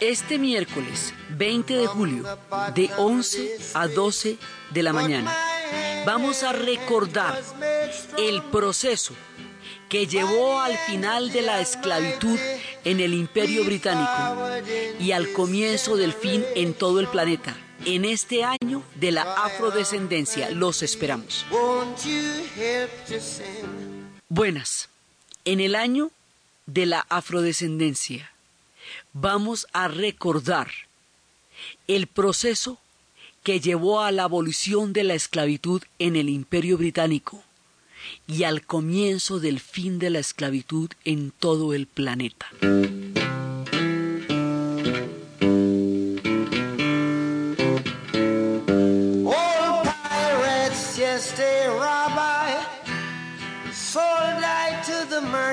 Este miércoles 20 de julio, de 11 a 12 de la mañana, vamos a recordar el proceso que llevó al final de la esclavitud en el imperio británico y al comienzo del fin en todo el planeta. En este año de la afrodescendencia los esperamos. Buenas, en el año de la afrodescendencia vamos a recordar el proceso que llevó a la abolición de la esclavitud en el imperio británico y al comienzo del fin de la esclavitud en todo el planeta.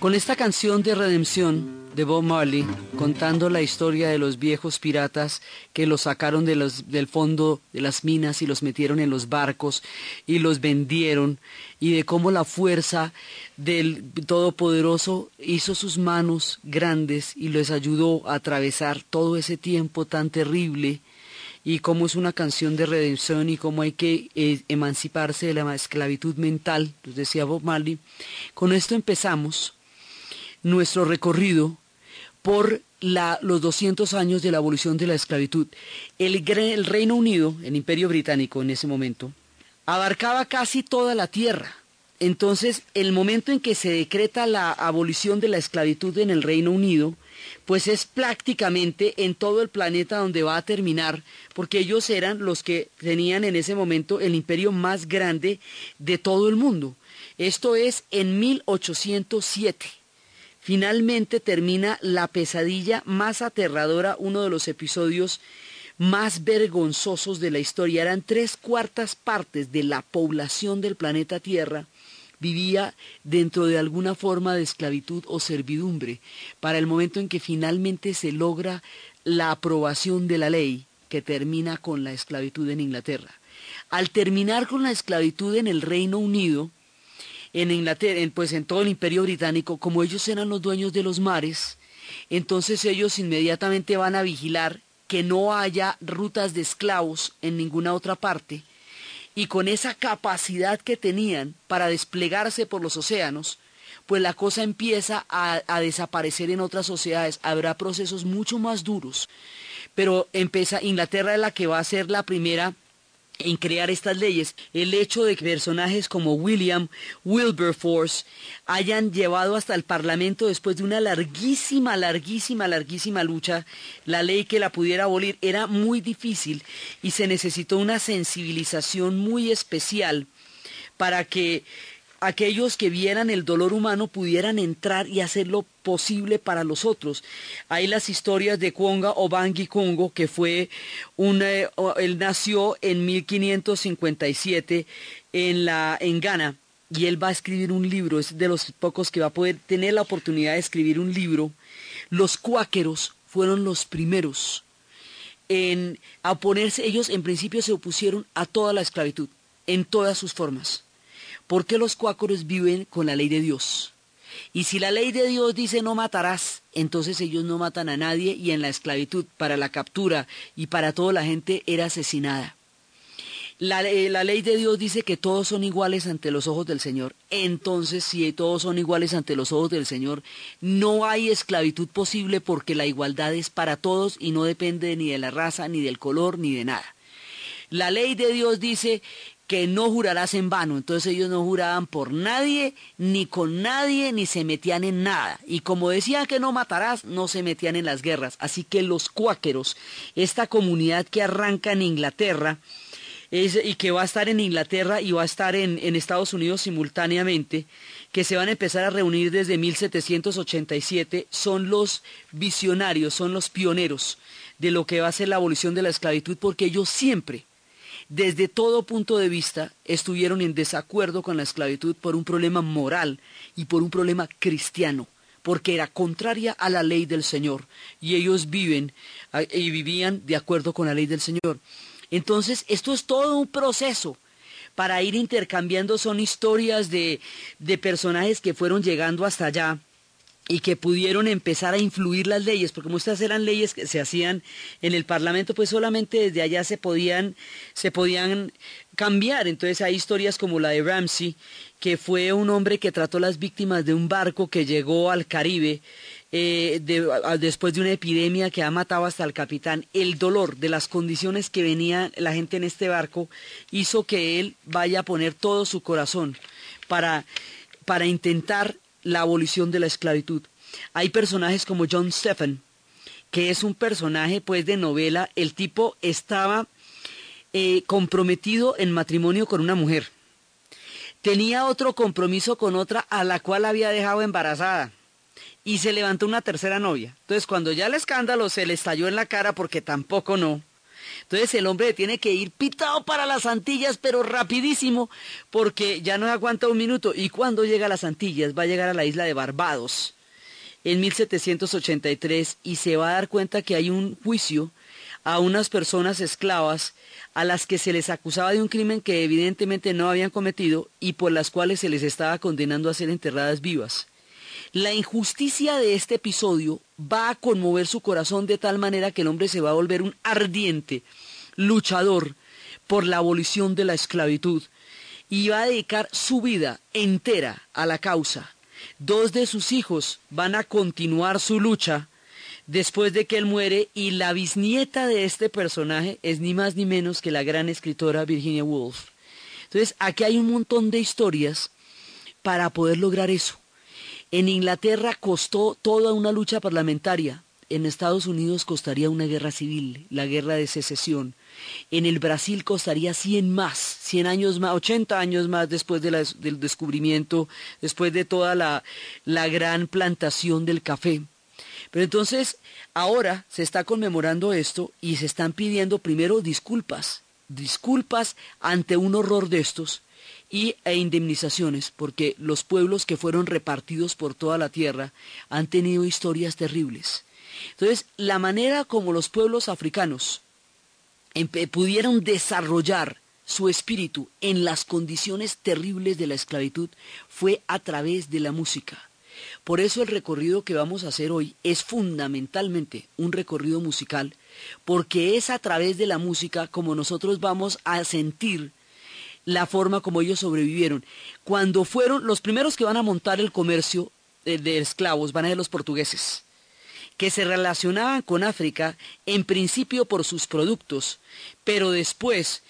Con esta canción de redención de Bob Marley, contando la historia de los viejos piratas que los sacaron del fondo de las minas y los metieron en los barcos y los vendieron, y de cómo la fuerza del Todopoderoso hizo sus manos grandes y les ayudó a atravesar todo ese tiempo tan terrible y cómo es una canción de redención y cómo hay que eh, emanciparse de la esclavitud mental, nos decía Bob Marley. Con esto empezamos nuestro recorrido por la, los 200 años de la abolición de la esclavitud. El, el Reino Unido, el Imperio Británico en ese momento, abarcaba casi toda la tierra. Entonces, el momento en que se decreta la abolición de la esclavitud en el Reino Unido, pues es prácticamente en todo el planeta donde va a terminar, porque ellos eran los que tenían en ese momento el imperio más grande de todo el mundo. Esto es en 1807. Finalmente termina la pesadilla más aterradora, uno de los episodios más vergonzosos de la historia. Eran tres cuartas partes de la población del planeta Tierra vivía dentro de alguna forma de esclavitud o servidumbre, para el momento en que finalmente se logra la aprobación de la ley que termina con la esclavitud en Inglaterra. Al terminar con la esclavitud en el Reino Unido, en Inglaterra, pues en todo el imperio británico, como ellos eran los dueños de los mares, entonces ellos inmediatamente van a vigilar que no haya rutas de esclavos en ninguna otra parte, y con esa capacidad que tenían para desplegarse por los océanos, pues la cosa empieza a, desaparecer en otras sociedades, habrá procesos mucho más duros, pero empieza, Inglaterra es la que va a ser la primera en crear estas leyes, el hecho de que personajes como William Wilberforce hayan llevado hasta el Parlamento después de una larguísima, larguísima, larguísima lucha, la ley que la pudiera abolir era muy difícil y se necesitó una sensibilización muy especial para que aquellos que vieran el dolor humano pudieran entrar y hacerlo posible para los otros. Hay las historias de Kwonga Obangi Congo, que fue un, eh, él nació en 1557 en, la, en Ghana, y él va a escribir un libro, es de los pocos que va a poder tener la oportunidad de escribir un libro. Los cuáqueros fueron los primeros en oponerse, ellos en principio se opusieron a toda la esclavitud, en todas sus formas porque los cuáqueros viven con la ley de Dios. Y si la ley de Dios dice no matarás, entonces ellos no matan a nadie y en la esclavitud para la captura y para toda la gente era asesinada. Eh, la, ley de Dios dice que todos son iguales ante los ojos del Señor. Entonces, si todos son iguales ante los ojos del Señor, no hay esclavitud posible porque la igualdad es para todos y no depende ni de la raza, ni del color, ni de nada. La ley de Dios dice que no jurarás en vano. Entonces ellos no juraban por nadie, ni con nadie, ni se metían en nada. Y como decían que no matarás, no se metían en las guerras. Así que los cuáqueros, esta comunidad que arranca en Inglaterra, y que va a estar en Inglaterra y va a estar en, en Estados Unidos simultáneamente, que se van a empezar a reunir desde 1787, son los visionarios, son los pioneros de lo que va a ser la abolición de la esclavitud, porque ellos siempre, desde todo punto de vista, estuvieron en desacuerdo con la esclavitud por un problema moral y por un problema cristiano porque era contraria a la ley del Señor y ellos viven y vivían de acuerdo con la ley del Señor. Entonces, esto es todo un proceso para ir intercambiando, son historias de, de personajes que fueron llegando hasta allá y que pudieron empezar a influir las leyes, porque estas eran leyes que se hacían en el Parlamento, pues solamente desde allá se podían, se podían cambiar. Entonces hay historias como la de Ramsey, que fue un hombre que trató las víctimas de un barco que llegó al Caribe eh, después de una epidemia que ha matado hasta al capitán. El dolor de las condiciones que venía la gente en este barco hizo que él vaya a poner todo su corazón para, para intentar la abolición de la esclavitud. Hay personajes como John Stephen, que es un personaje pues de novela. El tipo estaba eh, comprometido en matrimonio con una mujer. Tenía otro compromiso con otra a la cual había dejado embarazada. Y se levantó una tercera novia. Entonces cuando ya el escándalo se le estalló en la cara porque tampoco no, entonces el hombre tiene que ir pitado para las Antillas, pero rapidísimo, porque ya no aguanta un minuto. Y cuando llega a las Antillas, va a llegar a la isla de Barbados en 1783 y se va a dar cuenta que hay un juicio a unas personas esclavas a las que se les acusaba de un crimen que evidentemente no habían cometido y por las cuales se les estaba condenando a ser enterradas vivas. La injusticia de este episodio va a conmover su corazón de tal manera que el hombre se va a volver un ardiente luchador por la abolición de la esclavitud y va a dedicar su vida entera a la causa. Dos de sus hijos van a continuar su lucha después de que él muere y la bisnieta de este personaje es ni más ni menos que la gran escritora Virginia Woolf. Entonces, aquí hay un montón de historias para poder lograr eso. En Inglaterra costó toda una lucha parlamentaria. En Estados Unidos costaría una guerra civil, la guerra de secesión. En el Brasil costaría 100 más, 100 años más, 80 años más después del descubrimiento, después de toda la, la gran plantación del café. Pero entonces, ahora se está conmemorando esto y se están pidiendo primero disculpas, disculpas ante un horror de estos y, e indemnizaciones, porque los pueblos que fueron repartidos por toda la tierra han tenido historias terribles. Entonces, la manera como los pueblos africanos pudieron desarrollar su espíritu en las condiciones terribles de la esclavitud fue a través de la música. Por eso el recorrido que vamos a hacer hoy es fundamentalmente un recorrido musical, porque es a través de la música como nosotros vamos a sentir la forma como ellos sobrevivieron. Cuando fueron los primeros que van a montar el comercio de, esclavos, van a ser los portugueses, que se relacionaban con África en principio por sus productos, pero después,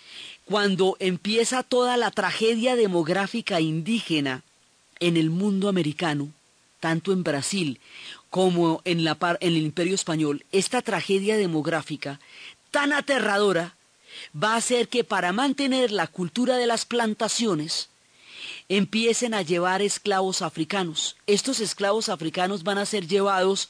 cuando empieza toda la tragedia demográfica indígena en el mundo americano, tanto en Brasil como en, la, en el imperio español, esta tragedia demográfica tan aterradora va a hacer que para mantener la cultura de las plantaciones empiecen a llevar esclavos africanos. Estos esclavos africanos van a ser llevados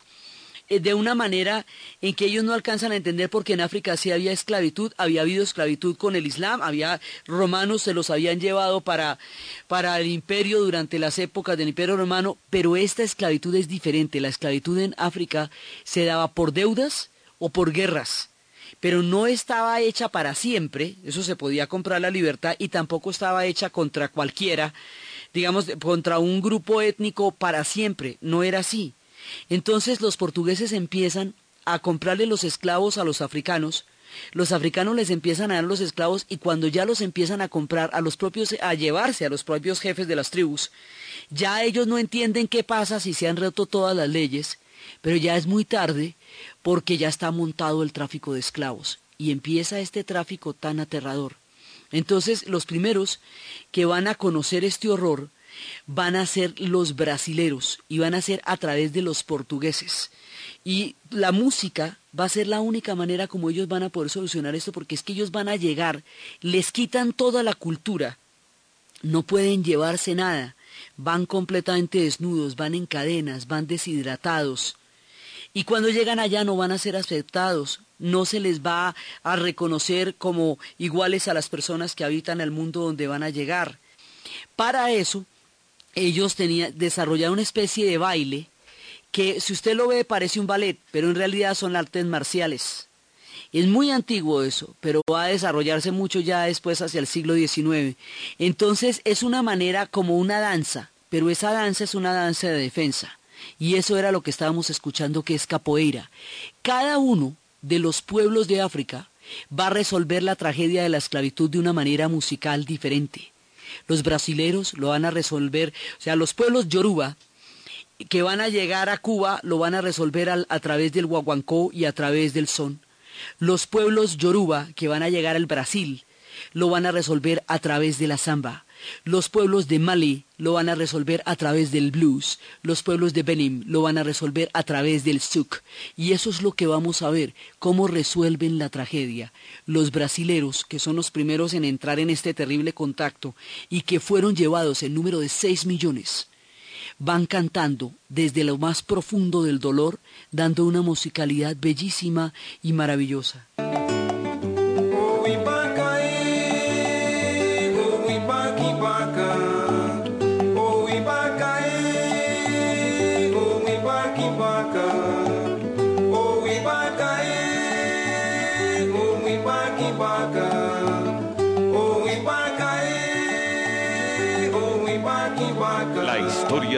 eh, de una manera en que ellos no alcanzan a entender porque en África sí había esclavitud, había habido esclavitud con el Islam, había romanos se los habían llevado para, para el imperio durante las épocas del imperio romano, pero esta esclavitud es diferente. La esclavitud en África se daba por deudas o por guerras pero no estaba hecha para siempre, eso se podía comprar la libertad y tampoco estaba hecha contra cualquiera, digamos, contra un grupo étnico para siempre, no era así. Entonces los portugueses empiezan a comprarle los esclavos a los africanos, los africanos les empiezan a dar los esclavos y cuando ya los empiezan a comprar a los propios, a llevarse a los propios jefes de las tribus, ya ellos no entienden qué pasa si se han roto todas las leyes, pero ya es muy tarde porque ya está montado el tráfico de esclavos y empieza este tráfico tan aterrador. Entonces los primeros que van a conocer este horror van a ser los brasileros y van a ser a través de los portugueses. Y la música va a ser la única manera como ellos van a poder solucionar esto, porque es que ellos van a llegar, les quitan toda la cultura, no pueden llevarse nada, van completamente desnudos, van en cadenas, van deshidratados. Y cuando llegan allá no van a ser aceptados, no se les va a reconocer como iguales a las personas que habitan el mundo donde van a llegar. Para eso, ellos tenían, desarrollaron una especie de baile que si usted lo ve parece un ballet, pero en realidad son artes marciales. Es muy antiguo eso, pero va a desarrollarse mucho ya después hacia el siglo XIX. Entonces es una manera como una danza, pero esa danza es una danza de defensa. Y eso era lo que estábamos escuchando que es capoeira. Cada uno de los pueblos de África va a resolver la tragedia de la esclavitud de una manera musical diferente. Los brasileros lo van a resolver, o sea, los pueblos yoruba que van a llegar a Cuba lo van a resolver a través del guaguancó y a través del son. Los pueblos yoruba que van a llegar al Brasil lo van a resolver a través de la samba. Los pueblos de Mali lo van a resolver a través del blues. Los pueblos de Benin lo van a resolver a través del souk. Y eso es lo que vamos a ver, cómo resuelven la tragedia. Los brasileros, que son los primeros en entrar en este terrible contacto y que fueron llevados en número de seis millones, van cantando desde lo más profundo del dolor, dando una musicalidad bellísima y maravillosa.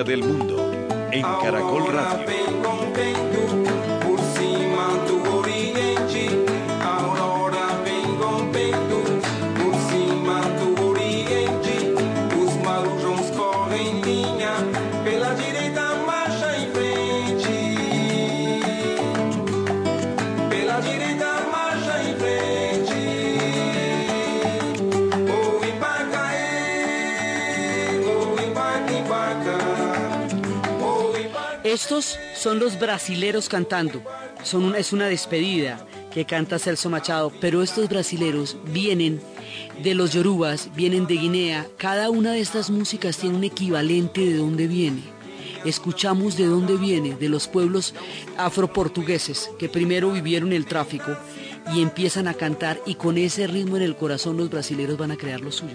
Del mundo en Caracol Estos son los brasileros cantando. Son es una despedida que canta Celso Machado, pero estos brasileros vienen de los yorubas, vienen de Guinea. Cada una de estas músicas tiene un equivalente de dónde viene. Escuchamos de dónde viene, de los pueblos afroportugueses que primero vivieron el tráfico y empiezan a cantar y con ese ritmo en el corazón los brasileros van a crear lo suyo.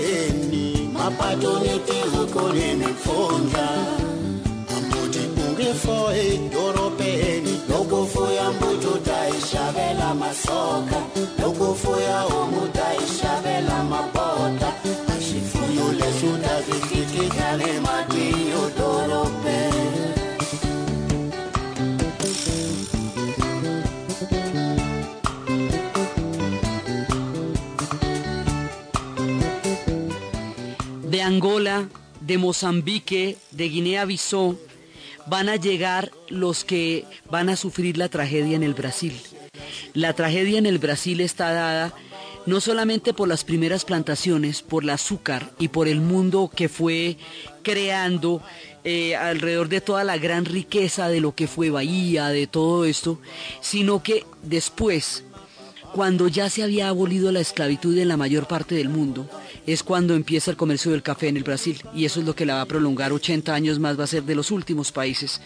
mapato netizikole nemfundla ambuti ungifo edorobheni lokufuya mbuti utayishavela masoka. Lokufuya homu utayishavela mabota ashifuyo lesutazikitikale matiyo dorobheni Angola, de Mozambique, de Guinea-Bissau, van a llegar los que van a sufrir la tragedia en el Brasil. La tragedia en el Brasil está dada no solamente por las primeras plantaciones, por el azúcar y por el mundo que fue creando eh, alrededor de toda la gran riqueza de lo que fue Bahía, de todo esto, sino que después, cuando ya se había abolido la esclavitud en la mayor parte del mundo, es cuando empieza el comercio del café en el Brasil y eso es lo que la va a prolongar 80 años más, va a ser de los últimos países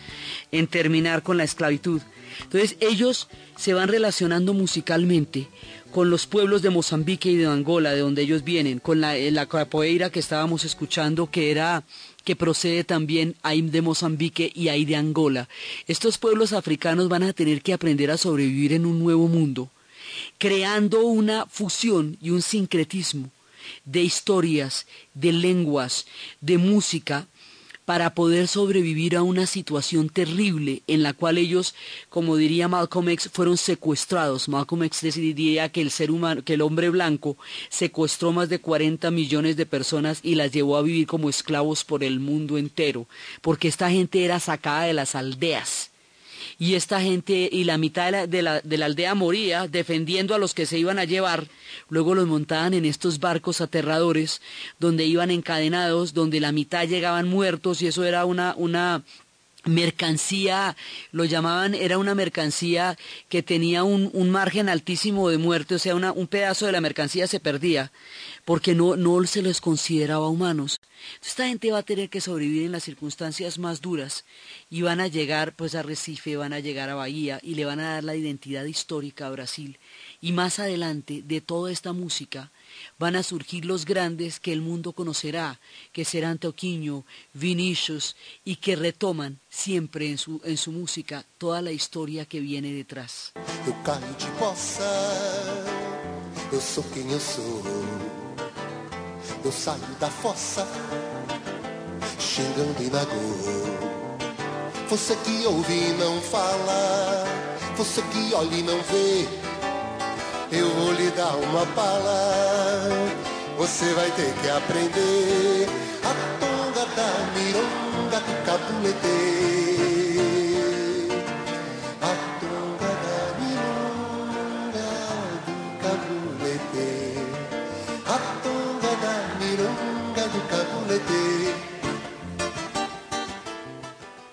en terminar con la esclavitud. Entonces ellos se van relacionando musicalmente con los pueblos de Mozambique y de Angola, de donde ellos vienen, con la, la capoeira que estábamos escuchando, que era que procede también ahí de Mozambique y ahí de Angola. Estos pueblos africanos van a tener que aprender a sobrevivir en un nuevo mundo, creando una fusión y un sincretismo de historias, de lenguas, de música, para poder sobrevivir a una situación terrible en la cual ellos, como diría Malcolm X, fueron secuestrados. Malcolm X diría que el ser humano, que el hombre blanco secuestró más de 40 millones de personas y las llevó a vivir como esclavos por el mundo entero, porque esta gente era sacada de las aldeas y esta gente y la mitad de la, de, la, de la, aldea moría defendiendo a los que se iban a llevar, luego los montaban en estos barcos aterradores donde iban encadenados, donde la mitad llegaban muertos y eso era una, una mercancía, lo llamaban, era una mercancía que tenía un, un margen altísimo de muerte, o sea, un pedazo de la mercancía se perdía porque no, no se les consideraba humanos. esta gente va a tener que sobrevivir en las circunstancias más duras y van a llegar pues a Recife, van a llegar a Bahía y le van a dar la identidad histórica a Brasil. Y más adelante de toda esta música van a surgir los grandes que el mundo conocerá, que serán Toquinho, Vinicius, y que retoman siempre en su, en su música toda la historia que viene detrás. Saio da fossa, xingando e na Você que ouve e não fala, você que olha e não vê, eu vou lhe dar uma bala. Você vai ter que aprender a tonga da mironga do cabulete.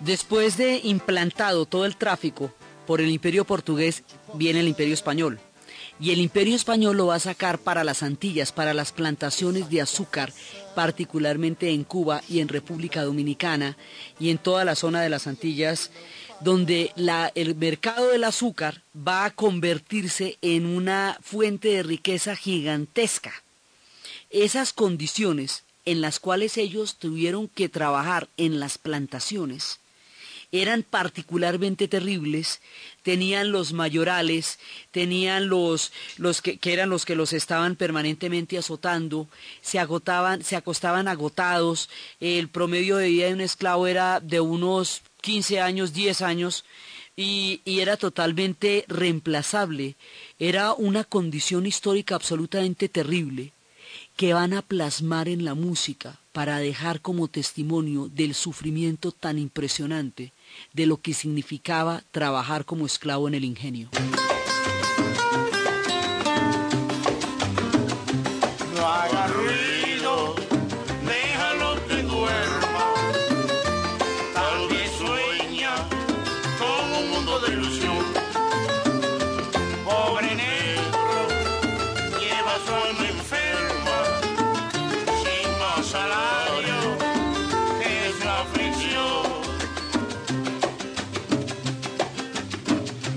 Después de implantado todo el tráfico por el imperio portugués, viene el imperio español. Y el imperio español lo va a sacar para las Antillas, para las plantaciones de azúcar, particularmente en Cuba y en República Dominicana y en toda la zona de las Antillas, donde el mercado del azúcar va a convertirse en una fuente de riqueza gigantesca. Esas condiciones en las cuales ellos tuvieron que trabajar en las plantaciones eran particularmente terribles, tenían los mayorales, tenían los, los que, que, eran los que los estaban permanentemente azotando, se agotaban, se acostaban agotados, el promedio de vida de un esclavo era de unos 15 años, 10 años, y, y, era totalmente reemplazable. Era una condición histórica absolutamente terrible que van a plasmar en la música para dejar como testimonio del sufrimiento tan impresionante de lo que significaba trabajar como esclavo en el ingenio.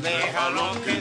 Negro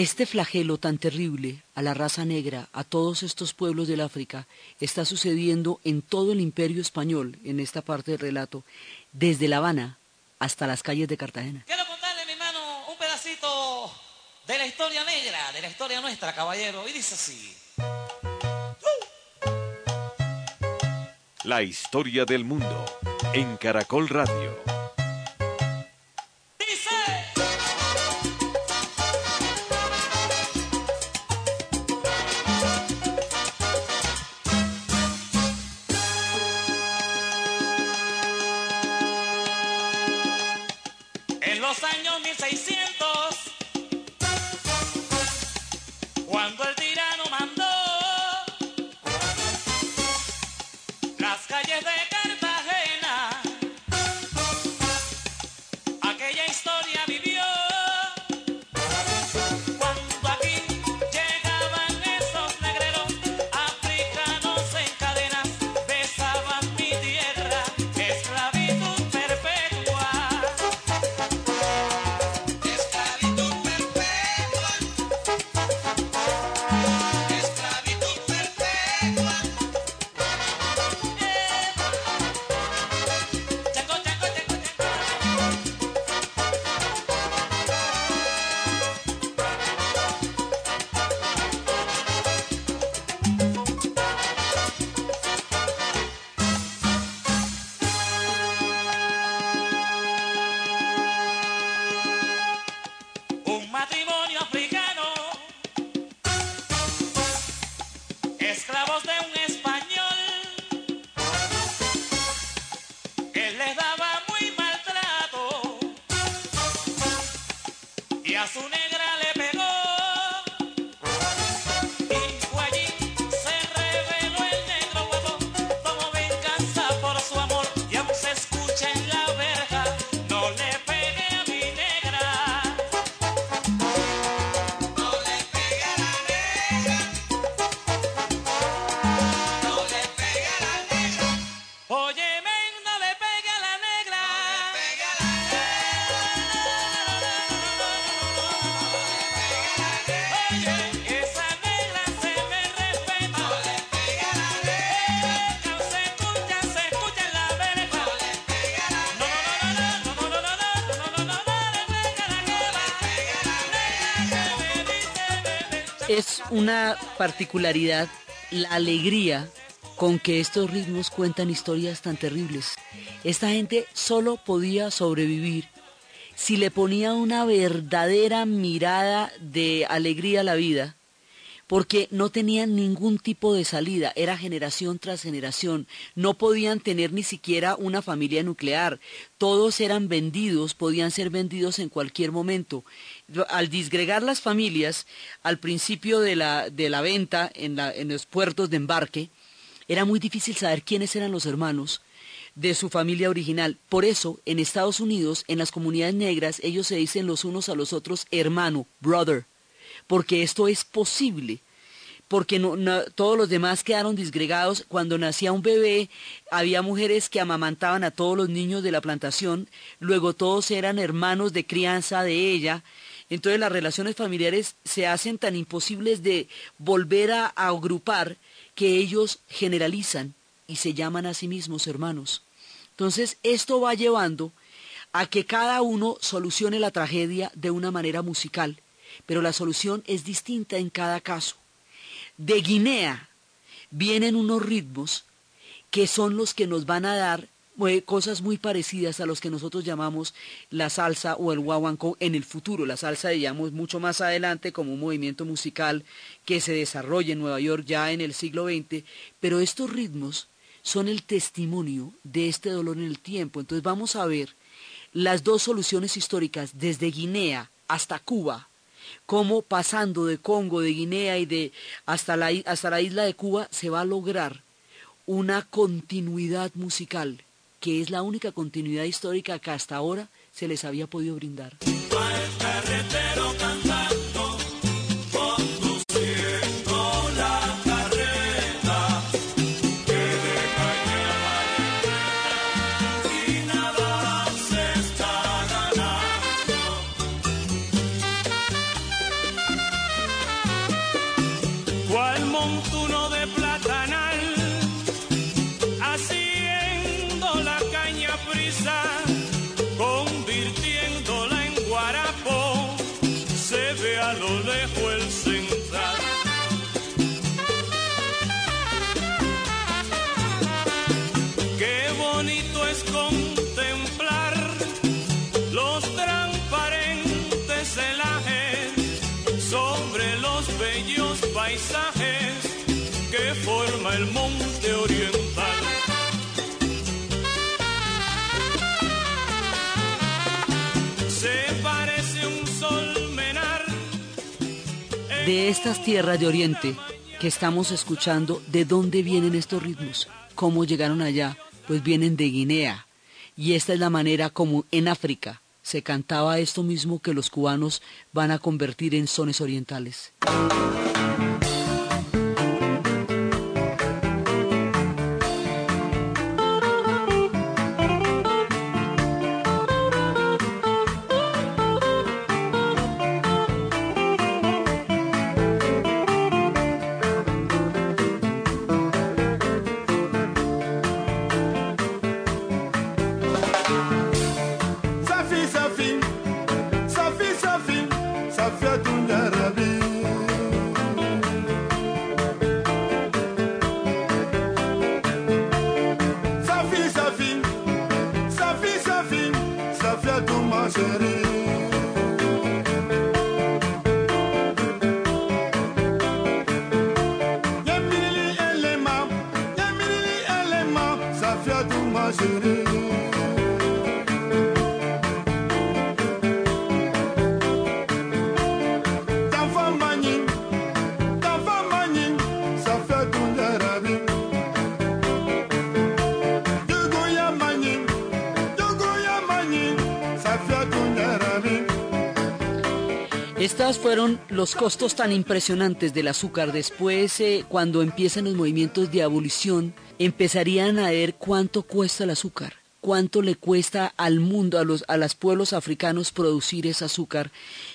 Este flagelo tan terrible a la raza negra, a todos estos pueblos del África, está sucediendo en todo el imperio español, en esta parte del relato, desde La Habana hasta las calles de Cartagena. Quiero contarle, mi hermano, un pedacito de la historia negra, de la historia nuestra, caballero, y dice así. La historia del mundo en Caracol Radio. Particularidad la alegría con que estos ritmos cuentan historias tan terribles. Esta gente solo podía sobrevivir si le ponía una verdadera mirada de alegría a la vida porque no tenían ningún tipo de salida, era generación tras generación, no podían tener ni siquiera una familia nuclear, todos eran vendidos, podían ser vendidos en cualquier momento. Al disgregar las familias, al principio de la, de la venta en, en los puertos de embarque, era muy difícil saber quiénes eran los hermanos, de su familia original. Por eso, en Estados Unidos, en las comunidades negras, ellos se dicen los unos a los otros hermano, brother porque esto es posible porque todos los demás quedaron disgregados. Cuando nacía un bebé, había mujeres que amamantaban a todos los niños de la plantación, luego todos eran hermanos de crianza de ella. Entonces las relaciones familiares se hacen tan imposibles de volver a agrupar que ellos generalizan y se llaman a sí mismos hermanos. Entonces esto va llevando a que cada uno solucione la tragedia de una manera musical pero la solución es distinta en cada caso. De Guinea vienen unos ritmos que son los que nos van a dar eh, cosas muy parecidas a los que nosotros llamamos la salsa o el guaguancó en el futuro. La salsa, digamos, mucho más adelante como un movimiento musical que se desarrolla en Nueva York ya en el siglo XX, pero estos ritmos son el testimonio de este dolor en el tiempo. Entonces vamos a ver las dos soluciones históricas desde Guinea hasta Cuba cómo pasando de Congo, de Guinea y de hasta la, hasta la isla de Cuba se va a lograr una continuidad musical, que es la única continuidad histórica que hasta ahora se les había podido brindar. el monte oriental. Se parece un sol menar. De estas tierras de Oriente que estamos escuchando, ¿de dónde vienen estos ritmos? ¿Cómo llegaron allá? Pues vienen de Guinea. Y esta es la manera como en África se cantaba esto mismo que los cubanos van a convertir en sones orientales. Fueron los costos tan impresionantes del azúcar. Después, eh, cuando empiezan los movimientos de abolición, empezarían a ver cuánto cuesta el azúcar, cuánto le cuesta al mundo, a los, a los pueblos africanos producir ese azúcar.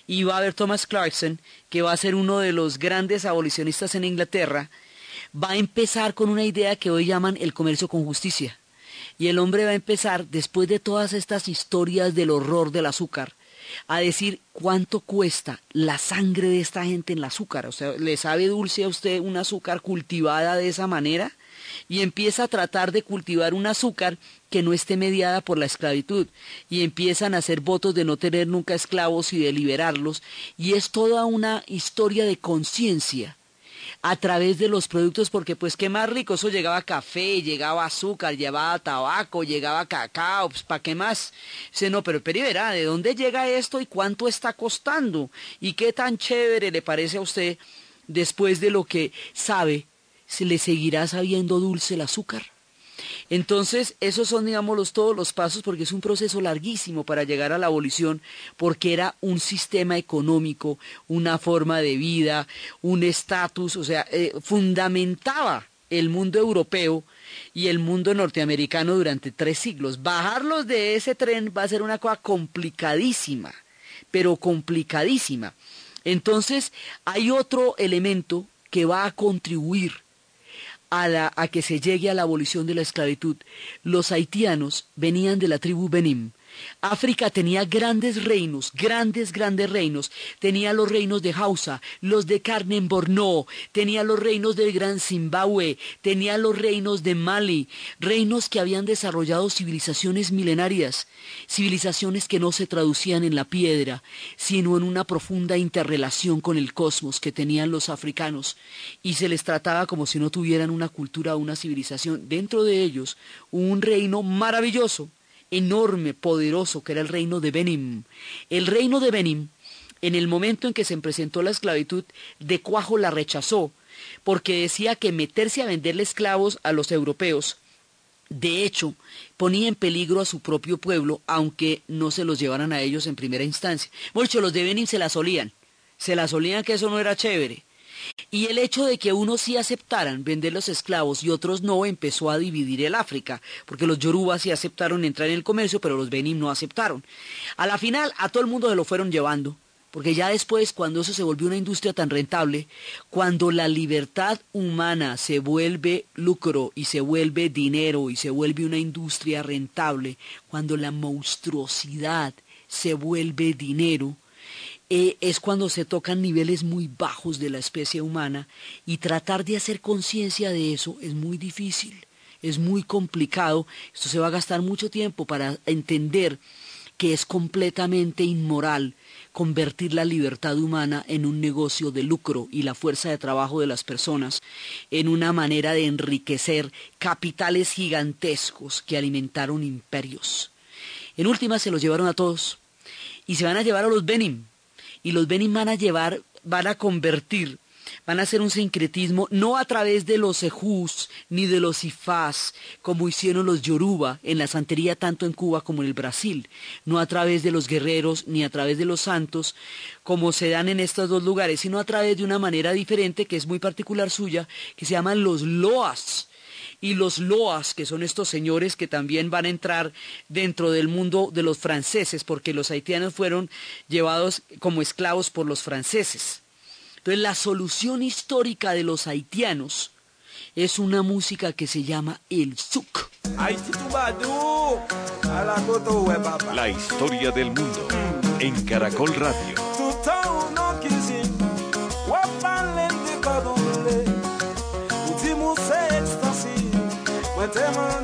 Y va a haber Thomas Clarkson, que va a ser uno de los grandes abolicionistas en Inglaterra, va a empezar con una idea que hoy llaman el comercio con justicia. Y el hombre va a empezar, después de todas estas historias del horror del azúcar, a decir cuánto cuesta la sangre de esta gente en el azúcar. O sea, ¿le sabe dulce a usted un azúcar cultivada de esa manera? Y empieza a tratar de cultivar un azúcar que no esté mediada por la esclavitud. Y empiezan a hacer votos de no tener nunca esclavos y de liberarlos. Y es toda una historia de conciencia a través de los productos, porque pues qué más rico, eso llegaba café, llegaba azúcar, llevaba tabaco, llegaba cacao, pues ¿para qué más? Dice, no, pero verá, ¿de dónde llega esto y cuánto está costando? ¿Y qué tan chévere le parece a usted después de lo que sabe? ¿Se le seguirá sabiendo dulce el azúcar? Entonces, esos son, digamos, todos los pasos, porque es un proceso larguísimo para llegar a la abolición, porque era un sistema económico, una forma de vida, un estatus, o sea, eh, fundamentaba el mundo europeo y el mundo norteamericano durante tres siglos. Bajarlos de ese tren va a ser una cosa complicadísima, pero complicadísima. Entonces, hay otro elemento que va a contribuir a, que se llegue a la abolición de la esclavitud. Los haitianos venían de la tribu Benim, África tenía grandes reinos, grandes, grandes reinos. Tenía los reinos de Hausa, los de Carmen Borno, tenía los reinos del Gran Zimbabue, tenía los reinos de Mali, reinos que habían desarrollado civilizaciones milenarias, civilizaciones que no se traducían en la piedra, sino en una profunda interrelación con el cosmos que tenían los africanos, y se les trataba como si no tuvieran una cultura o una civilización. Dentro de ellos, un reino maravilloso enorme, poderoso, que era el reino de Benim. El reino de Benim, en el momento en que se presentó la esclavitud, de cuajo la rechazó, porque decía que meterse a venderle esclavos a los europeos, de hecho, ponía en peligro a su propio pueblo, aunque no se los llevaran a ellos en primera instancia. Muchos los de Benim se las olían, se las olían que eso no era chévere. Y el hecho de que unos sí aceptaran vender los esclavos y otros no empezó a dividir el África, porque los yorubas sí aceptaron entrar en el comercio, pero los benim no aceptaron. A la final a todo el mundo se lo fueron llevando, porque ya después, cuando eso se volvió una industria tan rentable, cuando la libertad humana se vuelve lucro y se vuelve dinero y se vuelve una industria rentable, cuando la monstruosidad se vuelve dinero, eh, es cuando se tocan niveles muy bajos de la especie humana y tratar de hacer conciencia de eso es muy difícil, es muy complicado, esto se va a gastar mucho tiempo para entender que es completamente inmoral convertir la libertad humana en un negocio de lucro y la fuerza de trabajo de las personas en una manera de enriquecer capitales gigantescos que alimentaron imperios. En última se los llevaron a todos y se van a llevar a los Benin, y los Benin van a llevar van a convertir van a hacer un sincretismo no a través de los ejús ni de los ifás, como hicieron los yoruba en la santería tanto en Cuba como en el Brasil, no a través de los guerreros ni a través de los santos, como se dan en estos dos lugares, sino a través de una manera diferente que es muy particular suya, que se llaman los loas y los loas, que son estos señores que también van a entrar dentro del mundo de los franceses, porque los haitianos fueron llevados como esclavos por los franceses. Entonces la solución histórica de los haitianos es una música que se llama el souk. La historia del mundo en Caracol Radio. tema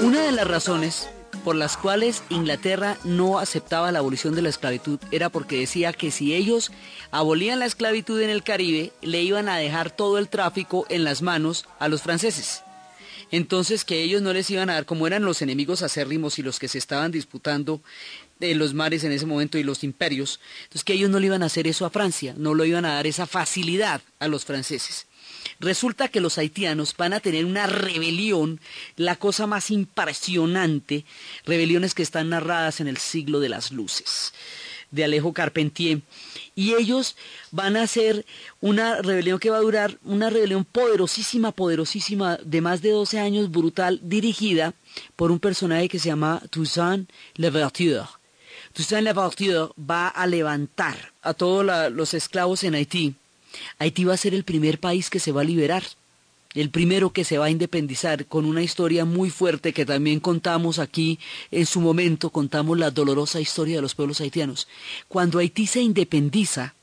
Una de las razones por las cuales Inglaterra no aceptaba la abolición de la esclavitud era porque decía que si ellos abolían la esclavitud en el Caribe, le iban a dejar todo el tráfico en las manos a los franceses. Entonces que ellos no les iban a dar, como eran los enemigos acérrimos y los que se estaban disputando en los mares en ese momento y los imperios, entonces que ellos no le iban a hacer eso a Francia, no lo iban a dar esa facilidad a los franceses. Resulta que los haitianos van a tener una rebelión, la cosa más impresionante, rebeliones que están narradas en el siglo de las luces, de Alejo Carpentier. Y ellos van a hacer una rebelión que va a durar, una rebelión poderosísima, poderosísima, de más de 12 años, brutal, dirigida por un personaje que se llama Toussaint Louverture. Toussaint Louverture va a levantar a todos los esclavos en Haití Haití va a ser el primer país que se va a liberar, el primero que se va a independizar, con una historia muy fuerte que también contamos aquí en su momento, contamos la dolorosa historia de los pueblos haitianos. Cuando Haití se independiza,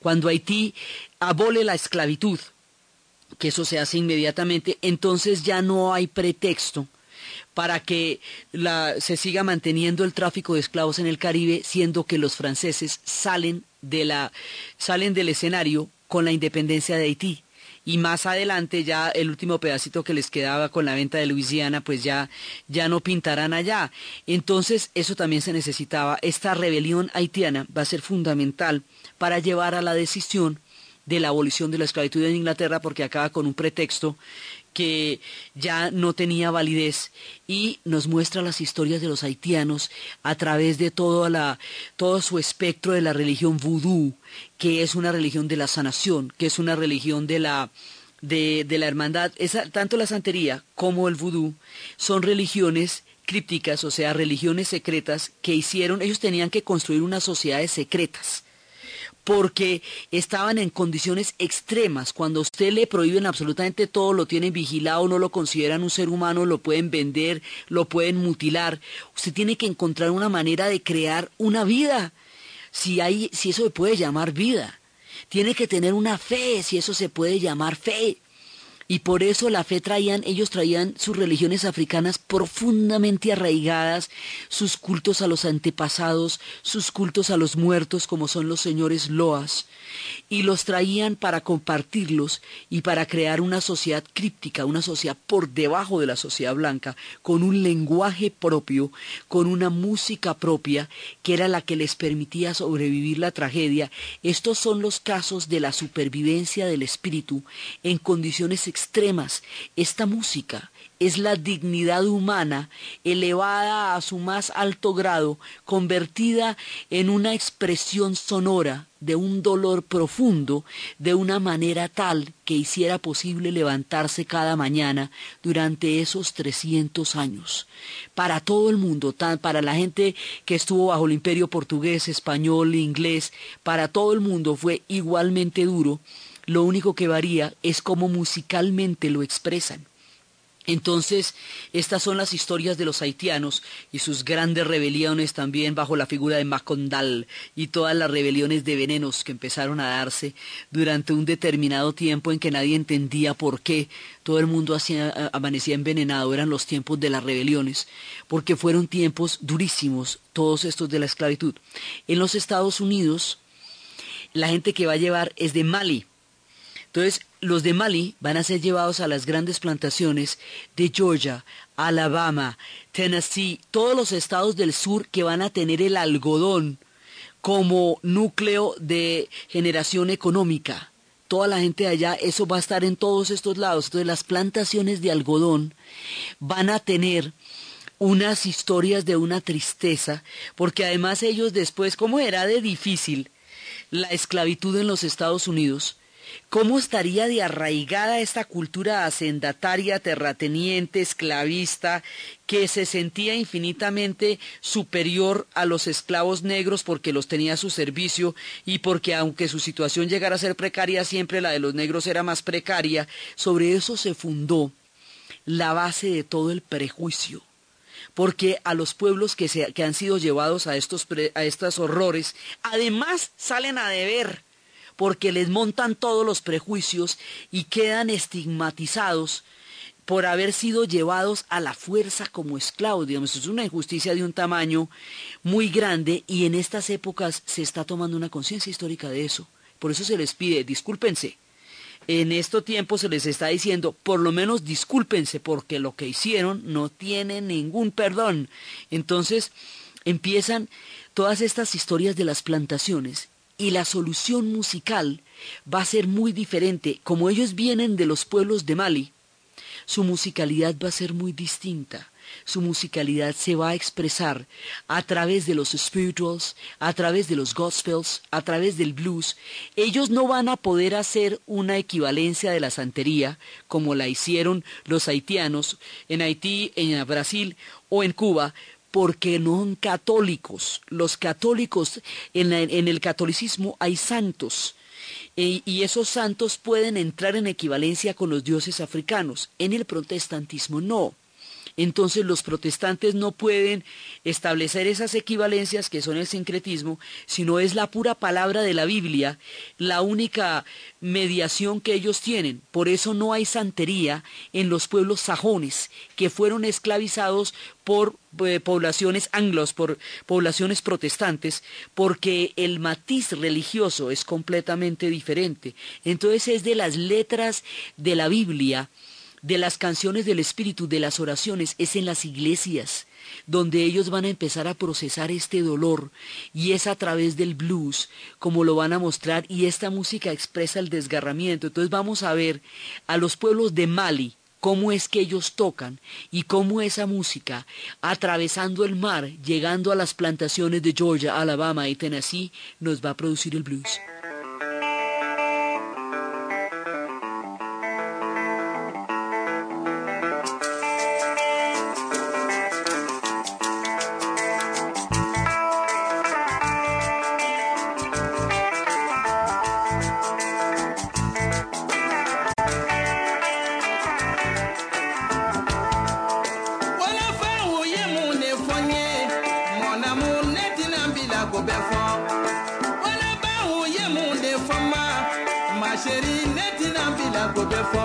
cuando Haití abole la esclavitud, que eso se hace inmediatamente, entonces ya no hay pretexto para que se siga manteniendo el tráfico de esclavos en el Caribe, siendo que los franceses salen, de la, salen del escenario con la independencia de Haití. Y más adelante ya el último pedacito que les quedaba con la venta de Luisiana, pues ya, ya no pintarán allá. Entonces eso también se necesitaba. Esta rebelión haitiana va a ser fundamental para llevar a la decisión de la abolición de la esclavitud en Inglaterra porque acaba con un pretexto que ya no tenía validez y nos muestra las historias de los haitianos a través de todo, la, todo su espectro de la religión vudú, que es una religión de la sanación, que es una religión de la, de, de la hermandad. Esa, tanto la santería como el vudú son religiones crípticas, o sea, religiones secretas que hicieron, ellos tenían que construir unas sociedades secretas porque estaban en condiciones extremas. Cuando usted le prohíben absolutamente todo, lo tienen vigilado, no lo consideran un ser humano, lo pueden vender, lo pueden mutilar. Usted tiene que encontrar una manera de crear una vida, si, hay, si eso se puede llamar vida. Tiene que tener una fe, si eso se puede llamar fe. Y por eso la fe traían, ellos traían sus religiones africanas profundamente arraigadas, sus cultos a los antepasados, sus cultos a los muertos como son los señores Loas, y los traían para compartirlos y para crear una sociedad críptica, una sociedad por debajo de la sociedad blanca, con un lenguaje propio, con una música propia, que era la que les permitía sobrevivir la tragedia. Estos son los casos de la supervivencia del espíritu en condiciones extremas. Esta música es la dignidad humana elevada a su más alto grado, convertida en una expresión sonora de un dolor profundo de una manera tal que hiciera posible levantarse cada mañana durante esos 300 años. Para todo el mundo, para la gente que estuvo bajo el imperio portugués, español, inglés, para todo el mundo fue igualmente duro. Lo único que varía es cómo musicalmente lo expresan. Entonces, estas son las historias de los haitianos y sus grandes rebeliones también bajo la figura de Macondal y todas las rebeliones de venenos que empezaron a darse durante un determinado tiempo en que nadie entendía por qué todo el mundo amanecía envenenado, eran los tiempos de las rebeliones, porque fueron tiempos durísimos, todos estos de la esclavitud. En los Estados Unidos, la gente que va a llevar es de Mali, entonces, los de Mali van a ser llevados a las grandes plantaciones de Georgia, Alabama, Tennessee, todos los estados del sur que van a tener el algodón como núcleo de generación económica. Toda la gente de allá, eso va a estar en todos estos lados. Entonces las plantaciones de algodón van a tener unas historias de una tristeza, porque además ellos después, como era de difícil la esclavitud en los Estados Unidos, ¿Cómo estaría de arraigada esta cultura hacendataria, terrateniente, esclavista, que se sentía infinitamente superior a los esclavos negros porque los tenía a su servicio y porque aunque su situación llegara a ser precaria, siempre la de los negros era más precaria? Sobre eso se fundó la base de todo el prejuicio porque a los pueblos que, se, que han sido llevados a estos, a estos horrores, además salen a deber porque les montan todos los prejuicios y quedan estigmatizados por haber sido llevados a la fuerza como esclavos. Digamos, es una injusticia de un tamaño muy grande y en estas épocas se está tomando una conciencia histórica de eso. Por eso se les pide, discúlpense. En estos tiempos se les está diciendo, por lo menos discúlpense, porque lo que hicieron no tiene ningún perdón. Entonces empiezan todas estas historias de las plantaciones y la solución musical va a ser muy diferente. Como ellos vienen de los pueblos de Mali, su musicalidad va a ser muy distinta. Su musicalidad se va a expresar a través de los spirituals, a través de los gospels, a través del blues. Ellos no van a poder hacer una equivalencia de la santería como la hicieron los haitianos en Haití, en Brasil o en Cuba, porque no católicos. Los católicos, en, el catolicismo hay santos. Y esos santos pueden entrar en equivalencia con los dioses africanos. En el protestantismo no. Entonces los protestantes no pueden establecer esas equivalencias que son el sincretismo, sino es la pura palabra de la Biblia la única mediación que ellos tienen. Por eso no hay santería en los pueblos sajones que fueron esclavizados por eh, poblaciones anglos, por poblaciones protestantes, porque el matiz religioso es completamente diferente. Entonces es de las letras de la Biblia de las canciones del Espíritu, de las oraciones, es en las iglesias, donde ellos van a empezar a procesar este dolor y es a través del blues como lo van a mostrar y esta música expresa el desgarramiento. Entonces vamos a ver a los pueblos de Mali, cómo es que ellos tocan y cómo esa música, atravesando el mar, llegando a las plantaciones de Georgia, Alabama y Tennessee, nos va a producir el blues. ko bɛ fɔ walaba u ye mun de fɔ n ma. Ma chérie ne tɛna bila ko bɛ fɔ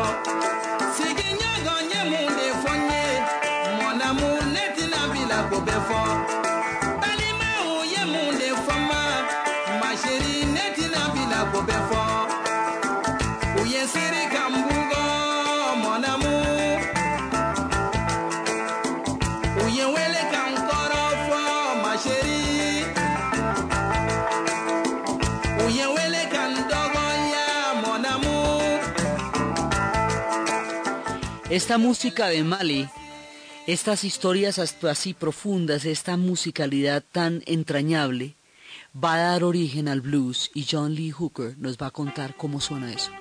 sigiɲɔgɔn ye mun de fɔ ye mon amour ne tɛna bila ko ye de ma Esta música de Mali, estas historias así profundas, esta musicalidad tan entrañable, va a dar origen al blues y John Lee Hooker nos va a contar cómo suena eso.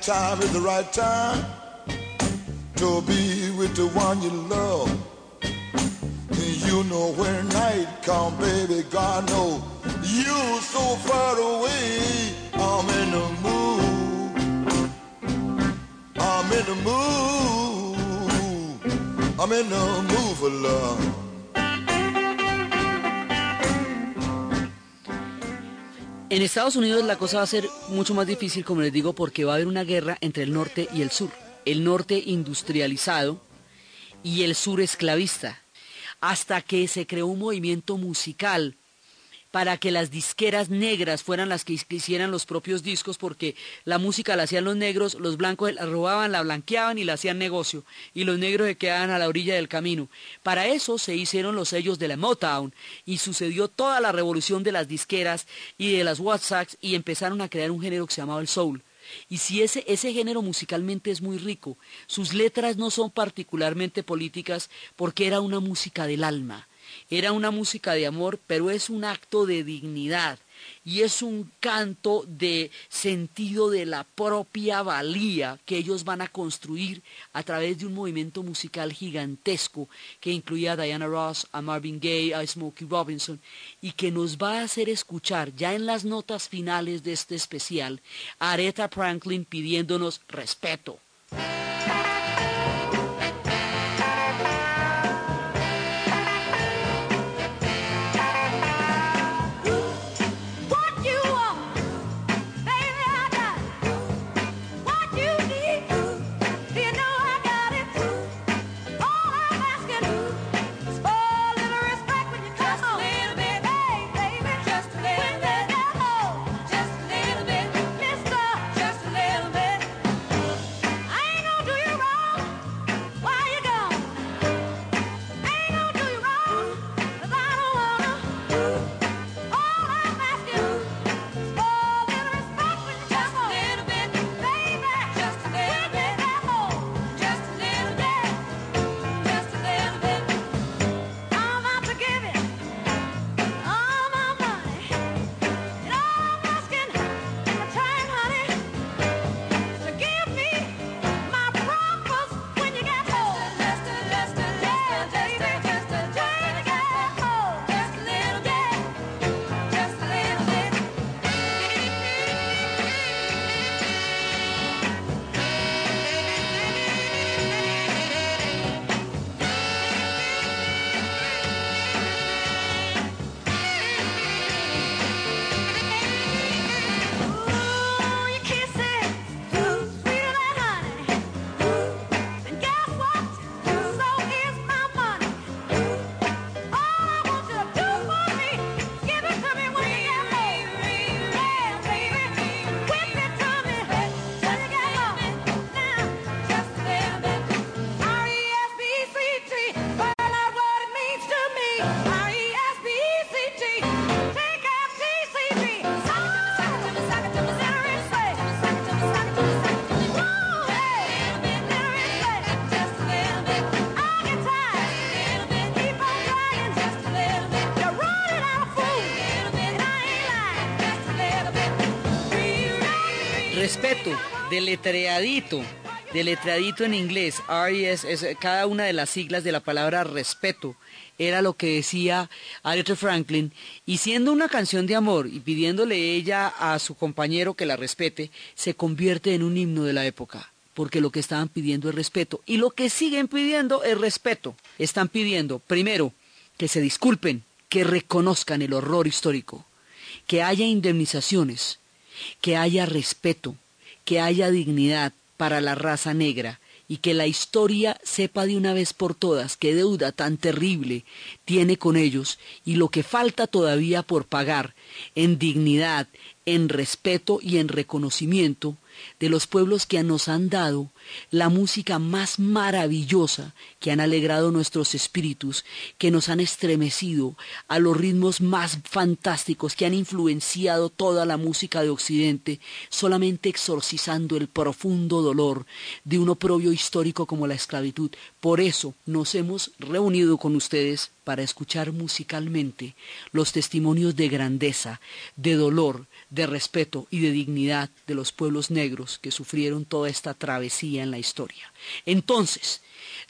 Time is the right time to be with the one you love. And you know when night come, baby, God know you so far away. I'm in the mood. I'm in the mood. I'm in the mood for love. En Estados Unidos la cosa va a ser mucho más difícil, como les digo, porque va a haber una guerra entre el norte y el sur. El norte industrializado y el sur esclavista. Hasta que se creó un movimiento musical para que las disqueras negras fueran las que hicieran los propios discos, porque la música la hacían los negros, los blancos la robaban, la blanqueaban y la hacían negocio, y los negros se quedaban a la orilla del camino. Para eso se hicieron los sellos de la Motown, y sucedió toda la revolución de las disqueras y de las WhatsApps, y empezaron a crear un género que se llamaba el soul. Y si ese, ese género musicalmente es muy rico, sus letras no son particularmente políticas porque era una música del alma era una música de amor, pero es un acto de dignidad y es un canto de sentido de la propia valía que ellos van a construir a través de un movimiento musical gigantesco que incluía a Diana Ross, a Marvin Gaye, a Smokey Robinson y que nos va a hacer escuchar ya en las notas finales de este especial a Aretha Franklin pidiéndonos respeto. Deletreadito, deletreadito en inglés, RES, es cada una de las siglas de la palabra respeto, era lo que decía Aretha Franklin, y siendo una canción de amor y pidiéndole ella a su compañero que la respete, se convierte en un himno de la época. Porque lo que estaban pidiendo es respeto. Y lo que siguen pidiendo es respeto. Están pidiendo, primero, que se disculpen, que reconozcan el horror histórico, que haya indemnizaciones, que haya respeto, que haya dignidad para la raza negra y que la historia sepa de una vez por todas qué deuda tan terrible tiene con ellos y lo que falta todavía por pagar en dignidad, en respeto y en reconocimiento de los pueblos que nos han dado la música más maravillosa, que han alegrado nuestros espíritus, que nos han estremecido a los ritmos más fantásticos, que han influenciado toda la música de Occidente, solamente exorcizando el profundo dolor de un oprobio histórico como la esclavitud. Por eso nos hemos reunido con ustedes para escuchar musicalmente los testimonios de grandeza, de dolor, de respeto y de dignidad de los pueblos negros que sufrieron toda esta travesía en la historia. Entonces,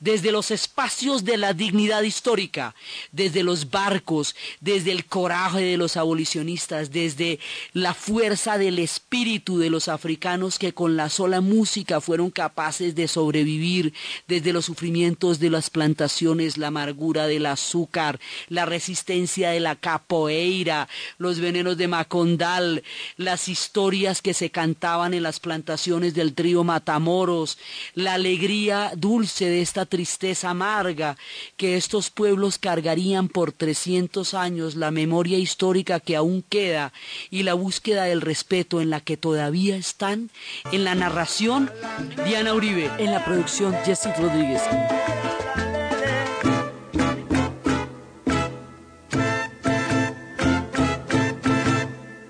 desde los espacios de la dignidad histórica, desde los barcos, desde el coraje de los abolicionistas, desde la fuerza del espíritu de los africanos que con la sola música fueron capaces de sobrevivir, desde los sufrimientos de las plantaciones, la amargura del azúcar, la resistencia de la capoeira, los venenos de Macondal, las historias que se cantaban en las plantaciones del trío Matamoros, la alegría dulce esta tristeza amarga que estos pueblos cargarían por 300 años, la memoria histórica que aún queda y la búsqueda del respeto en la que todavía están. En la narración, Diana Uribe. En la producción, Jesse Rodríguez.